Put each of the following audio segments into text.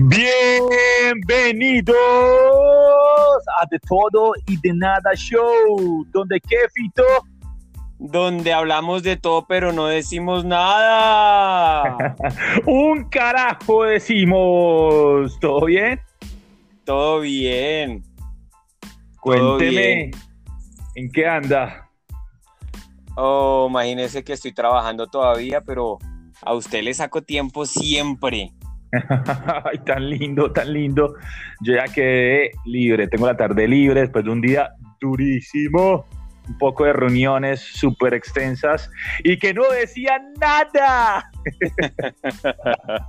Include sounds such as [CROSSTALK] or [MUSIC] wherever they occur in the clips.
Bienvenidos a De Todo y de Nada Show, donde qué, Fito? Donde hablamos de todo pero no decimos nada. [LAUGHS] Un carajo decimos. ¿Todo bien? Todo bien. Cuénteme, ¿en qué anda? Oh, imagínese que estoy trabajando todavía, pero a usted le saco tiempo siempre. [LAUGHS] Ay, tan lindo, tan lindo. Yo ya quedé libre, tengo la tarde libre después de un día durísimo, un poco de reuniones súper extensas y que no decían nada. [LAUGHS]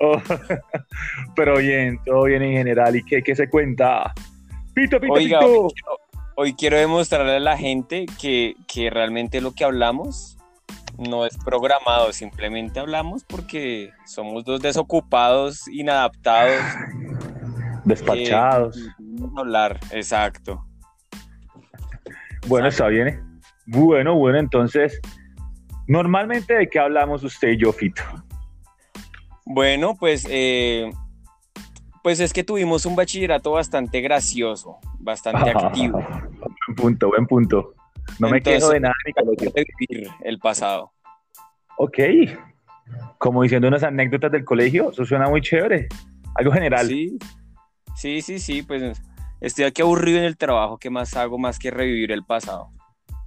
Oh, pero bien, todo bien en general. ¿Y qué, qué se cuenta? Pito, pito, Oiga, pito. Hoy, quiero, demostrarle a la gente que, que realmente lo que hablamos no es programado, simplemente hablamos porque somos dos desocupados, inadaptados. [LAUGHS] Despachados. hablar, exacto. Bueno, está bien. Bueno, bueno, entonces, normalmente de qué hablamos usted y yo, Fito. Bueno, pues, eh, pues es que tuvimos un bachillerato bastante gracioso, bastante [LAUGHS] activo. buen punto, buen punto. No me quedo de nada ni vivir el pasado. Ok. Como diciendo unas anécdotas del colegio, eso suena muy chévere. Algo general. Sí, sí, sí, sí, pues estoy aquí aburrido en el trabajo. ¿Qué más hago más que revivir el pasado?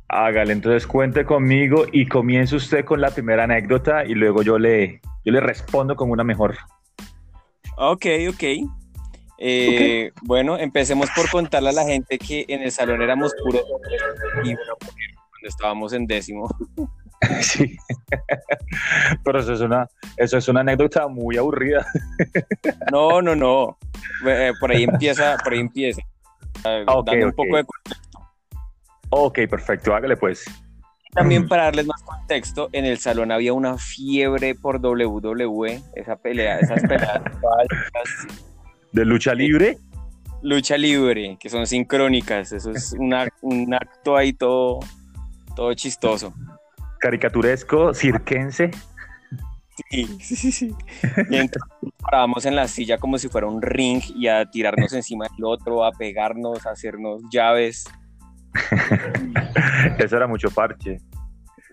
Hágale, entonces cuente conmigo y comience usted con la primera anécdota y luego yo le, yo le respondo con una mejor. Ok, ok. Eh, bueno, empecemos por contarle a la gente que en el salón éramos puros y bueno, cuando estábamos en décimo. [LAUGHS] Sí, [LAUGHS] pero eso es, una, eso es una anécdota muy aburrida. No, no, no. Eh, por ahí empieza, por ahí empieza. Okay, un poco de contexto. Ok, perfecto, hágale pues. También [CLEARS THROAT] para darles más contexto, en el salón había una fiebre por WWE, esa pelea, esas peleas [LAUGHS] ¿De lucha libre? Lucha libre, que son sincrónicas, eso es [LAUGHS] una, un acto ahí todo, todo chistoso. Caricaturesco, cirquense. Sí, sí, sí. Y entonces parábamos en la silla como si fuera un ring y a tirarnos [LAUGHS] encima del otro, a pegarnos, a hacernos llaves. [LAUGHS] Eso era mucho parche.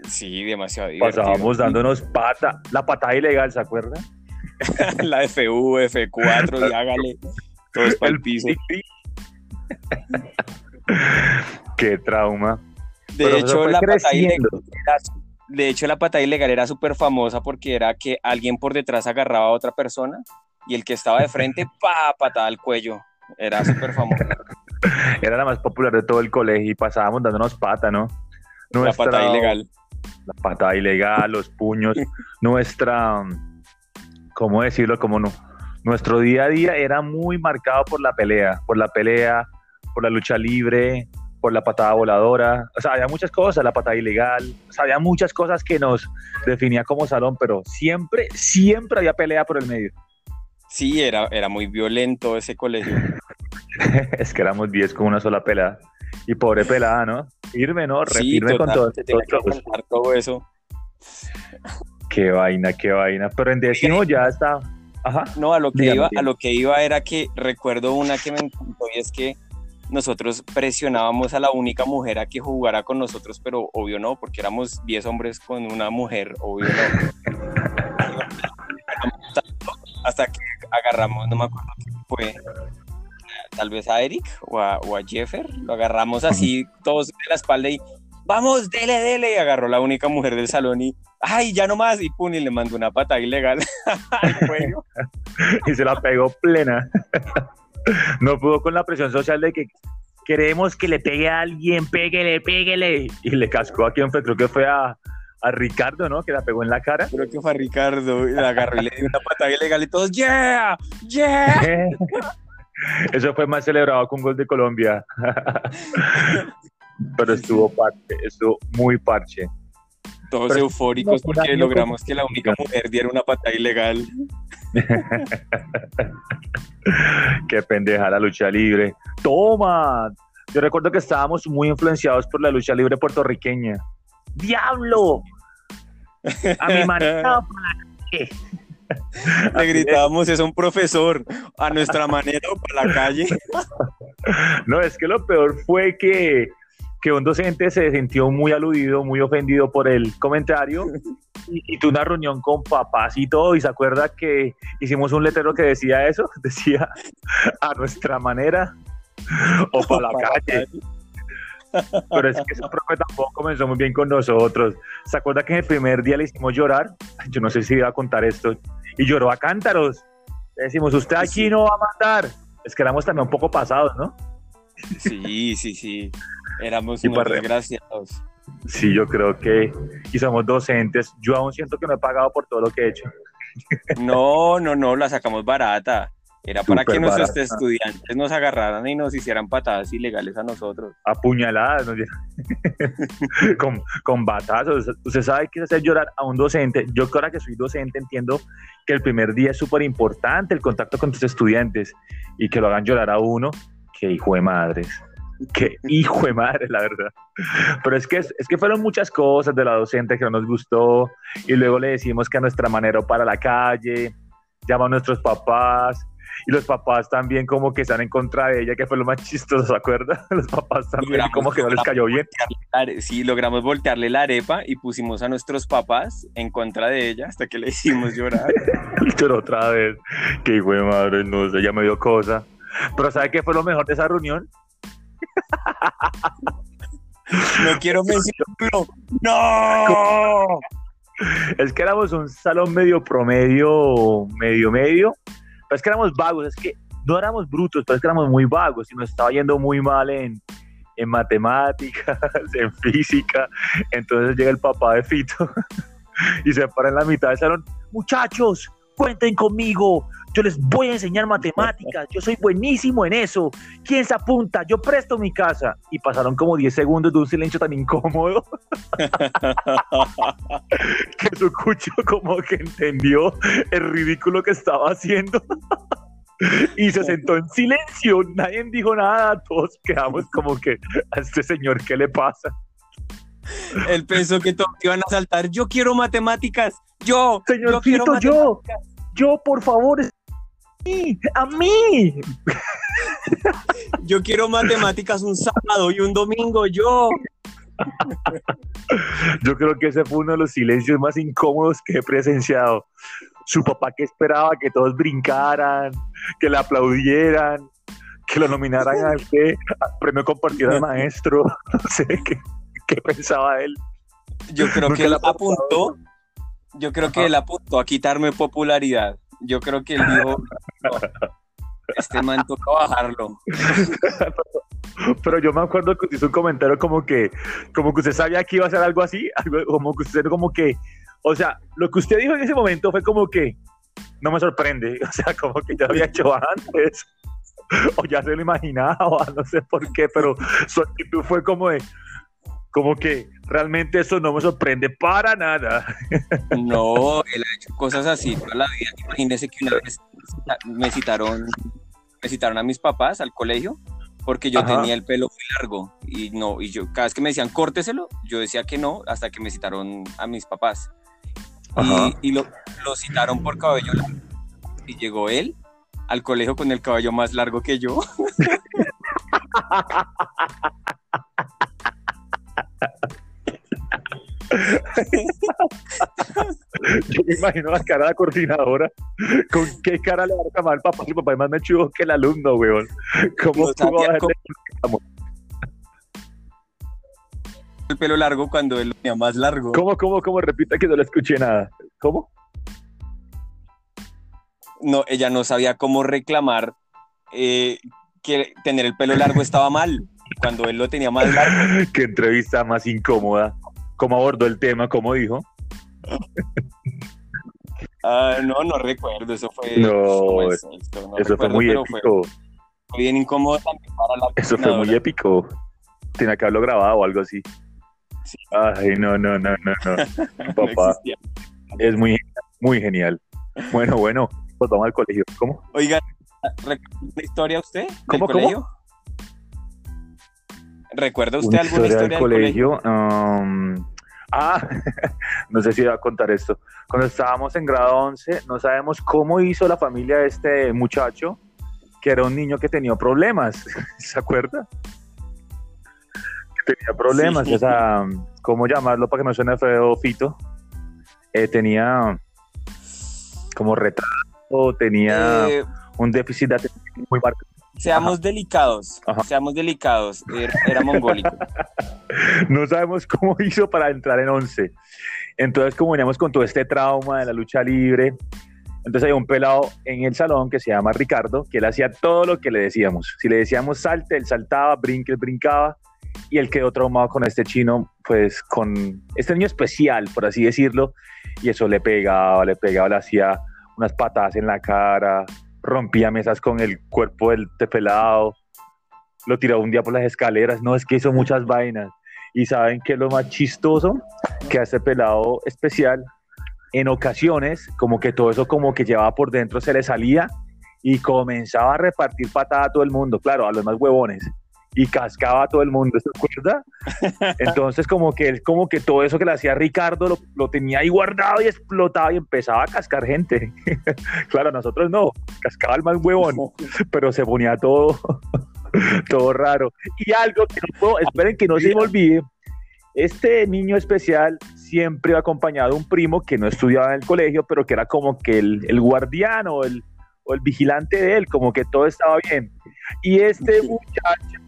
Sí, demasiado divertido. Pasábamos dándonos pata, la patada ilegal, ¿se acuerdan? [LAUGHS] la FU, F4, y hágale. Todo es para el piso. Qué trauma. De hecho, la patada ilegal era, de hecho, la patada ilegal era súper famosa porque era que alguien por detrás agarraba a otra persona y el que estaba de frente, [LAUGHS] pa, patada al cuello. Era súper famosa. [LAUGHS] Era la más popular de todo el colegio y pasábamos dándonos pata, ¿no? la patada ilegal. La patada ilegal, los puños. nuestra, ¿cómo decirlo? Como no. Nuestro día a día era muy marcado por la pelea, por la pelea, por la lucha libre, por la patada voladora. O sea, había muchas cosas, la patada ilegal. O sea, había muchas cosas que nos definía como salón, pero siempre, siempre había pelea por el medio. Sí, era, era muy violento ese colegio. [LAUGHS] es que éramos 10 con una sola pelada. Y pobre pelada, ¿no? Firme, ¿no? Refirme con todo, todo, eso. Qué vaina, qué vaina. Pero en décimo ya está. Ajá. No, a lo que iba, a lo que iba era que recuerdo una que me encantó y es que nosotros presionábamos a la única mujer a que jugara con nosotros, pero obvio no, porque éramos 10 hombres con una mujer, obvio no. [LAUGHS] Hasta que agarramos, no me acuerdo quién fue, tal vez a Eric o a, o Jeffer, lo agarramos así todos de la espalda y vamos, dele, dele, y agarró la única mujer del salón y ay, ya no más, y pum, y le mandó una pata ilegal [LAUGHS] [LAUGHS] y se la pegó plena. [LAUGHS] no pudo con la presión social de que queremos que le pegue a alguien, péguele, péguele. Y le cascó a quien fue, creo que fue a, a Ricardo, ¿no? Que la pegó en la cara. Creo que fue a Ricardo, y la agarró y le dio una patada ilegal y todos, ¡yeah! ¡yeah! Eso fue más celebrado con gol de Colombia. Pero estuvo parche, estuvo muy parche. Todos eufóricos porque logramos que la única mujer diera una patada ilegal. [LAUGHS] Qué pendeja la lucha libre. ¡Toma! Yo recuerdo que estábamos muy influenciados por la lucha libre puertorriqueña. ¡Diablo! A mi manera [LAUGHS] Le gritábamos es un profesor a nuestra manera o para la calle. [LAUGHS] No, es que lo peor fue que, que un docente se sintió muy aludido, muy ofendido por el comentario y, y tuvo una reunión con papás y todo y se acuerda que hicimos un letrero que decía eso, [LAUGHS] decía a nuestra manera o para la [LAUGHS] calle. Pero es que ese profe tampoco comenzó muy bien con nosotros. ¿Se acuerda que en el primer día le hicimos llorar? Yo no sé si iba a contar esto. Y lloró a cántaros. Le decimos, usted aquí no va a matar. Es que éramos también un poco pasados, ¿no? Sí, sí, sí. Éramos Y unos para- desgraciados. Sí, yo creo que y somos docentes. Yo aún siento que no he pagado por todo lo que he hecho. No, no, no, la sacamos barata. Era para que nuestros estudiantes nos agarraran y nos hicieran patadas ilegales a nosotros. Apuñaladas, ¿no? [LAUGHS] con, con batazos. Usted sabe que es hacer llorar a un docente. Yo que ahora que soy docente entiendo que el primer día es súper importante el contacto con tus estudiantes y que lo hagan llorar a uno. Qué hijo de madres. Qué [LAUGHS] hijo de madre, la verdad. Pero es que, es que fueron muchas cosas de la docente que no nos gustó y luego le decimos que a nuestra manera para la calle, llama a nuestros papás y los papás también como que están en contra de ella, que fue lo más chistoso, ¿se acuerda? [LAUGHS] Los papás también Logramos- como que no les cayó bien. la Sí, logramos voltearle la arepa y pusimos a nuestros papás en contra de ella hasta que le hicimos llorar. [LAUGHS] Pero otra vez, que hijo de madre, no sé, ya me dio cosa. Pero ¿sabe qué fue lo mejor de esa reunión? No quiero [LAUGHS] mencionarlo. ¡No! [LAUGHS] Es que éramos un salón medio promedio, medio medio. Pero es que éramos vagos, es que no éramos brutos, pero es que éramos muy vagos y nos estaba yendo muy mal en, en matemáticas, [LAUGHS] en física. Entonces llega el papá de Fito y se para en la mitad del salón. Muchachos, cuenten conmigo. Yo les voy a enseñar matemáticas. Yo soy buenísimo en eso. ¿Quién se apunta? Yo presto mi casa. Y pasaron como 10 segundos de un silencio tan incómodo [LAUGHS] que su cucho como que entendió el ridículo que estaba haciendo y se sentó en silencio, nadie dijo nada, todos quedamos como que a este señor, ¿qué le pasa? Él pensó que todos iban a saltar. Yo quiero matemáticas. Yo. Señor yo quiero yo, yo, por favor, mí, a mí. Yo quiero matemáticas un sábado y un domingo. Yo. Yo creo que ese fue uno de los silencios más incómodos que he presenciado. Su papá que esperaba que todos brincaran, que le aplaudieran, que lo nominaran al premio compartido al maestro. No sé qué, qué pensaba él. Yo creo Nunca que él apuntó. Yo creo que él apuntó a quitarme popularidad. Yo creo que él dijo. "No, [LAUGHS] este man toca bajarlo. [LAUGHS] Pero yo me acuerdo que hizo un comentario como que, como que usted sabía que iba a ser algo así, como que usted como que, o sea, lo que usted dijo en ese momento fue como que, no me sorprende, [LAUGHS] o sea, como que ya había hecho antes, o ya se lo imaginaba, no sé por qué, pero su actitud fue como de, como que realmente eso no me sorprende para nada. No, él ha hecho cosas así toda la vida. Imagínese que una vez me citaron, me citaron a mis papás al colegio porque yo Ajá. tenía el pelo muy largo y no, y yo cada vez que me decían córteselo, yo decía que no hasta que me citaron a mis papás. Ajá. Y, y lo, lo citaron por cabello largo. Y llegó él al colegio con el cabello más largo que yo. [LAUGHS] Yo me imagino la cara de la coordinadora, con qué cara le va a reclamar al papá, el papá es más mechudo que el alumno, weón. ¿Cómo No tú vas a El pelo largo cuando él lo tenía más largo. ¿Cómo, cómo, cómo? Repita que no le escuché nada. ¿Cómo? no, ella no sabía cómo reclamar eh, que tener el pelo largo estaba mal, cuando él lo tenía más largo. [LAUGHS] Qué entrevista más incómoda. ¿Cómo abordó el tema? ¿Cómo dijo? Ah, no, no recuerdo, eso fue... No, ¿cómo es esto? No Eso fue muy fue- épico. fue bien incómodo también para la Eso fue muy épico. Tiene que haberlo grabado o algo así. Sí. Ay, no, no, no, no, no. [LAUGHS] Papá, es muy, muy genial. Bueno, bueno, pues vamos al colegio. ¿Cómo? Oiga, ¿recuerda una historia usted del ¿Cómo, cómo? colegio? ¿Recuerda usted Una alguna historia historia del colegio. um, Ah, [LAUGHS] no sé si iba a contar esto. Cuando estábamos en grado 11, no sabemos cómo hizo la familia de este muchacho, que era un niño que tenía problemas, [LAUGHS] ¿se acuerda? tenía problemas, o sea, ¿cómo llamarlo para que no suene feo, Fito? Eh, tenía como retraso, tenía eh, un déficit de atención muy marcado. Seamos delicados, seamos delicados, era, mongólico. [LAUGHS] no sabemos cómo hizo para entrar en 11. Entonces, como veníamos con todo este trauma de la lucha libre, entonces hay un pelado en el salón que se llama Ricardo, que él hacía todo lo que le decíamos. Si le decíamos salte, él saltaba, brinque, él brincaba y él quedó traumado con este chino, pues con este niño especial, por así decirlo, y eso le pegaba, le pegaba, le hacía unas patadas en la cara, rompía mesas con el cuerpo del tepelado, lo tiraba un día por las escaleras, no, es que hizo muchas vainas. Y saben que lo más chistoso, que este pelado especial, en ocasiones, como que todo eso como que llevaba por dentro se le salía y comenzaba a repartir patada a todo el mundo, claro, a los más huevones y cascaba a todo el mundo, ¿se acuerda? [LAUGHS] Entonces como que él, como que todo eso que le hacía Ricardo lo, tenía ahí guardado y explotaba y empezaba a cascar gente. [LAUGHS] claro, nosotros no, cascaba el más huevón, pero se ponía todo, [LAUGHS] todo raro. Y algo que no puedo, esperen que no se me olvide, este niño especial siempre acompañado de un primo que no estudiaba en el colegio, pero que era como que el, el guardián o el, o el vigilante de él, como que todo estaba bien. Y este muchacho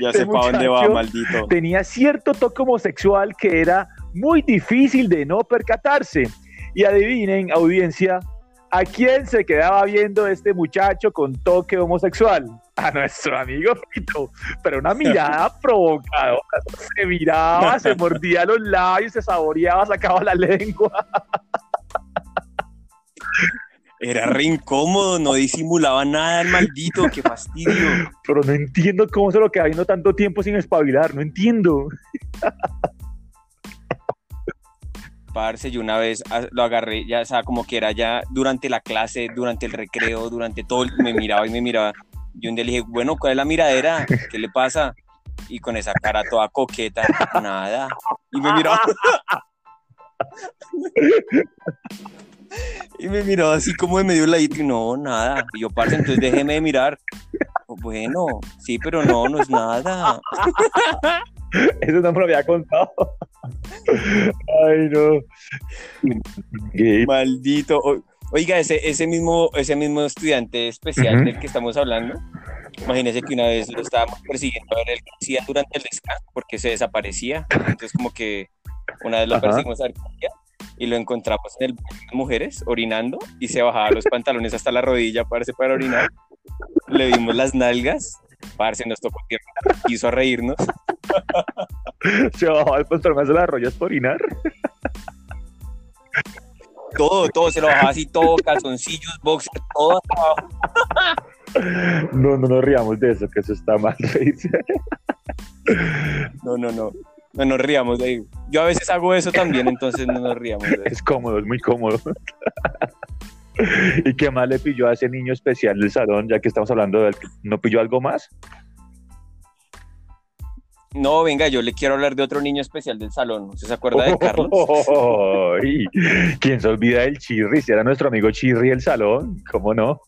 ya sé para dónde va, maldito. Tenía cierto toque homosexual que era muy difícil de no percatarse. Y adivinen, audiencia, ¿a quién se quedaba viendo este muchacho con toque homosexual? A nuestro amigo Fito, pero una mirada [LAUGHS] provocadora. Se miraba, se [LAUGHS] mordía los labios, se saboreaba, sacaba la lengua. Era re incómodo, no disimulaba nada el maldito, qué fastidio. [LAUGHS] Pero no entiendo cómo se lo queda viendo tanto tiempo sin espabilar, no entiendo. [LAUGHS] Parce, yo una vez ah, lo agarré, ya, o sea, como que era ya durante la clase, durante el recreo, durante todo, me miraba y me miraba. Y un día le dije, bueno, ¿cuál es la miradera? ¿Qué le pasa? Y con esa cara toda coqueta, nada. Y me miraba. [LAUGHS] Y me miraba así como de medio ladito y no, nada. Y yo, parce, entonces déjeme de mirar. Bueno, sí, pero no, no es nada. [LAUGHS] Eso no me lo había contado. Ay, no. Maldito. Oiga, ese, ese, mismo, ese mismo estudiante especial del que estamos hablando, imagínese que una vez lo estábamos persiguiendo a ver el que hacía durante el descanso porque se desaparecía. Entonces, como que una vez lo perseguimos a ver qué y lo encontramos en el baño de mujeres orinando y se bajaba los pantalones hasta la rodilla, parece para orinar. Le vimos las nalgas, parce, nos tocó tierra, quiso reírnos. [LAUGHS] Se bajaba el pantalón de las rodillas para orinar. Todo, todo se lo bajaba así, todo, calzoncillos, boxer, todo hasta abajo. No, no nos riamos de eso, que eso está mal [LAUGHS] No, no, no. No nos ríamos de ahí. Yo a veces hago eso también, entonces no nos ríamos de Es cómodo, es muy cómodo. [LAUGHS] ¿Y qué más le pilló a ese niño especial del salón, ya que estamos hablando de él? ¿No pilló algo más? No, venga, yo le quiero hablar de otro niño especial del salón. ¿Usted se acuerda de Carlos? [LAUGHS] ¿Quién se olvida del Chirri? Si era nuestro amigo Chirri el salón, ¿cómo no?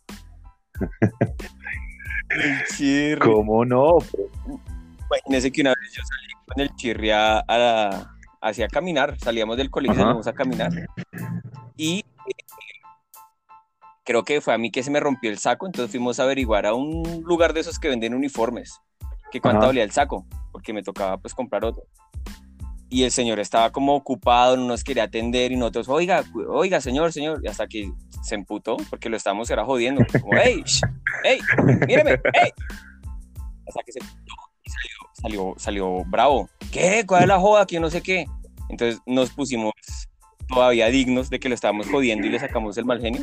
El Chirri. ¿Cómo no? Imagínese que una vez yo salí con el chirri a, hacia caminar, salíamos del colegio, salimos a caminar y eh, creo que fue a mí que se me rompió el saco, entonces fuimos a averiguar a un lugar de esos que venden uniformes, que cuánto valía el saco, porque me tocaba pues comprar otro. Y el señor estaba como ocupado, no nos quería atender y nosotros, oiga, oiga, señor, señor, y hasta que se emputó porque lo estábamos era jodiendo, como, hey, hey, míreme, hey. Hasta que se salió, salió, bravo. ¿Qué? ¿Cuál es la joda? Que no sé qué. Entonces nos pusimos todavía dignos de que lo estábamos jodiendo y le sacamos el mal genio.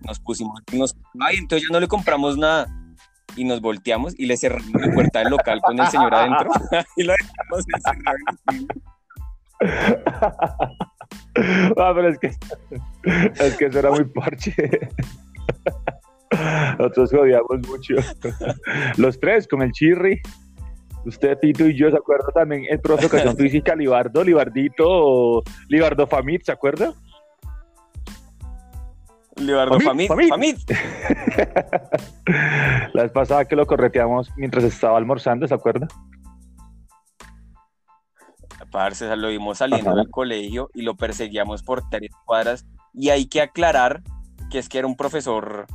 Nos pusimos, nos, ay, entonces ya no le compramos nada. Y nos volteamos y le cerramos la puerta del local con el señor adentro [LAUGHS] [LAUGHS] y lo dejamos encerrado. Ah, pero es que, es que eso era muy parche. Nosotros jodíamos mucho. Los tres con el chirri Usted, Tito y yo, ¿se acuerda también el profe de educación física, Libardo, Libardito, Libardo Famit, ¿se acuerda? Libardo Famit, Famit. [LAUGHS] La vez pasada que lo correteamos mientras estaba almorzando, ¿se acuerda? Parce, lo vimos saliendo del colegio y lo perseguíamos por tres cuadras. Y hay que aclarar que es que era un profesor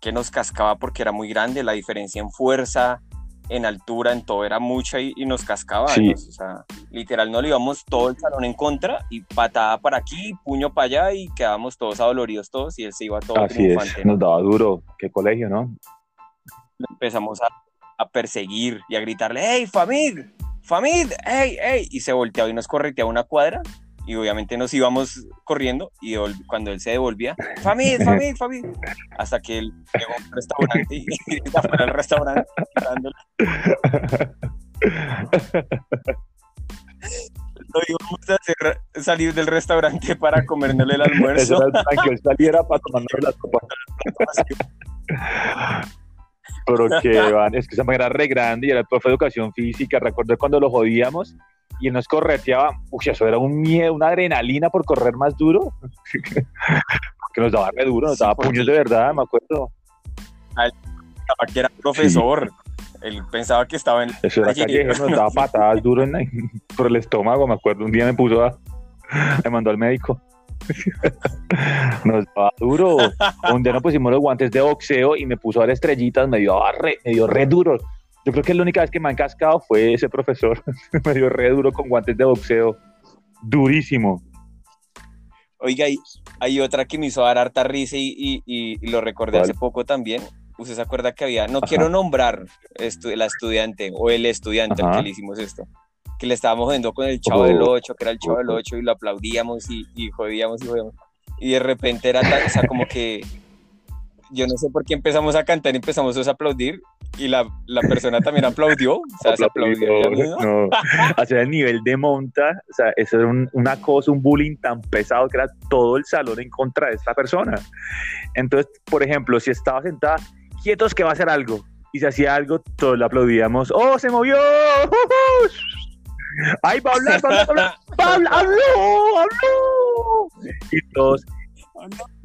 que nos cascaba porque era muy grande, la diferencia en fuerza, en altura, en todo era mucha y, nos cascaba. O sea, literal no le íbamos todo el salón en contra y patada para aquí, puño para allá y quedábamos todos adoloridos todos y él se iba todo Así es, nos daba duro. Qué colegio, ¿no? Empezamos a, a perseguir y a gritarle, ¡Hey, Famid! ¡Famid! ¡Hey, hey! Y se volteaba y nos correteaba una cuadra y obviamente nos íbamos corriendo y cuando él se devolvía, Famid, Famid, Famid, hasta que él llegó a un restaurante y, [LAUGHS] estaba fuera del restaurante Lo íbamos a hacer salir del restaurante para comérnosle el almuerzo. que él saliera para tomarnos la sopa. Pero que [LAUGHS] van, es que esa era re grande y era el profe de educación física. Recuerdo cuando lo jodíamos y él nos correteaba, uy, eso era un miedo, una adrenalina por correr más duro. [LAUGHS] que nos daba re duro, nos daba puños de verdad, me acuerdo. Él pensaba que era profesor. Él pensaba que estaba en. Eso era callejero, nos daba [LAUGHS] patadas duro [LAUGHS] por el estómago, me acuerdo. Un día me puso a. Me mandó al médico. Nos daba duro. Un día nos pusimos los guantes de boxeo y me puso a dar estrellitas, me dio re, me dio re duro. Yo creo que la única vez que me han cascado fue ese profesor. [LAUGHS] me dio re duro con guantes de boxeo. Durísimo. Oiga, hay, otra que me hizo dar harta risa y, lo recordé hace poco también. ¿Usted se acuerda que había? No quiero nombrar la estudiante o el estudiante al que le hicimos esto. Que le estábamos jodiendo con el chavo del 8, que era el chavo del 8, y lo aplaudíamos y, y jodíamos y jodíamos. Y de repente era tan, o sea, como que yo no sé por qué empezamos a cantar y empezamos a aplaudir y la, la persona también aplaudió. O sea, se aplaudió. No, hacer el nivel de monta, o sea, eso era un, una cosa, un bullying tan pesado que era todo el salón en contra de esta persona. Entonces, por ejemplo, si estaba sentada, quietos que va a hacer algo, y se hacía algo, todos le aplaudíamos. ¡Oh, se movió! ¡Ay, va a hablar, va a hablar, va a hablar! ¡Habló, habló! Y todos,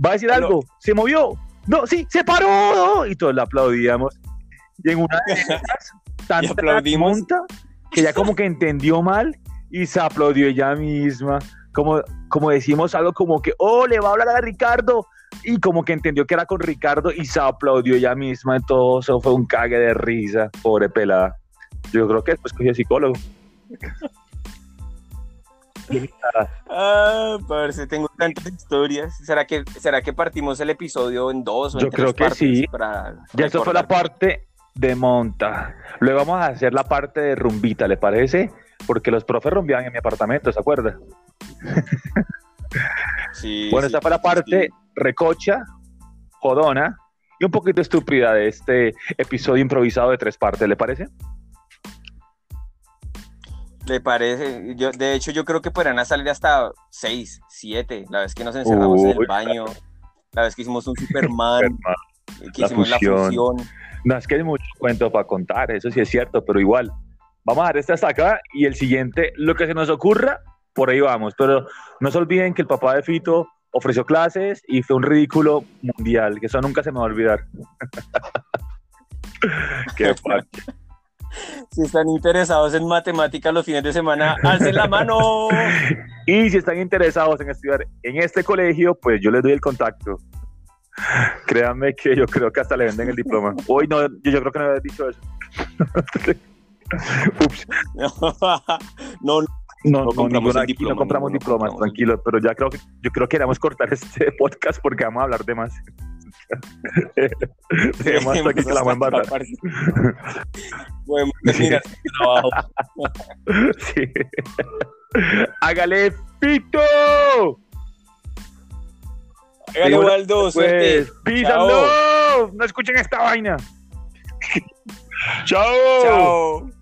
¿va a decir algo? ¿Se movió? No, sí, se paró. Y todos le aplaudíamos. Y en una de [LAUGHS] esas, tanta monta que ya como que entendió mal y se aplaudió ella misma. Como, como decimos algo como que, oh, le va a hablar a Ricardo. Y como que entendió que era con Ricardo y se aplaudió ella misma. Todo eso fue un cague de risa, pobre pelada. Yo creo que después cogió psicólogo. [LAUGHS] Ah, si tengo tantas historias. ¿Será que, ¿Será que partimos el episodio en dos o Yo creo que sí. ya esto fue la parte de monta. Luego vamos a hacer la parte de rumbita, ¿le parece? Porque los profes rumbiaban en mi apartamento, ¿se acuerda? [LAUGHS] Sí. bueno, esta fue la parte recocha, jodona y un poquito estúpida de este episodio improvisado de tres partes, ¿le parece? Le parece, yo, de hecho yo creo que podrán salir hasta seis, siete, la vez que nos encerramos en el baño, la vez que hicimos un [LAUGHS] Superman, que la hicimos fusión. la fusión. No, es que hay mucho cuento para contar, eso sí es cierto, pero igual, vamos a dar este hasta acá y el siguiente, lo que se nos ocurra, por ahí vamos, pero no se olviden que el papá de Fito ofreció clases y fue un ridículo mundial, que eso nunca se me va a olvidar. [LAUGHS] Qué [LAUGHS] fuerte. Si están interesados en matemáticas los fines de semana, alcen la mano. [LAUGHS] Y si están interesados en estudiar en este colegio, pues yo les doy el contacto. Créanme que yo creo que hasta le venden el diploma. Hoy no, yo, creo que no había dicho eso. [LAUGHS] Ups. [LAUGHS] no, no. No, no, compramos, no compramos diplomas, tranquilo, pero ya creo que yo creo que queremos cortar este podcast porque vamos a hablar de más. Hasta aquí que la banda. [LAUGHS] Bueno, mira, [LAUGHS] trabajo. sí. Hágale, Pito. Hágale, Waldo, pues, písalo. No escuchen esta vaina. [LAUGHS] Chao. Chao.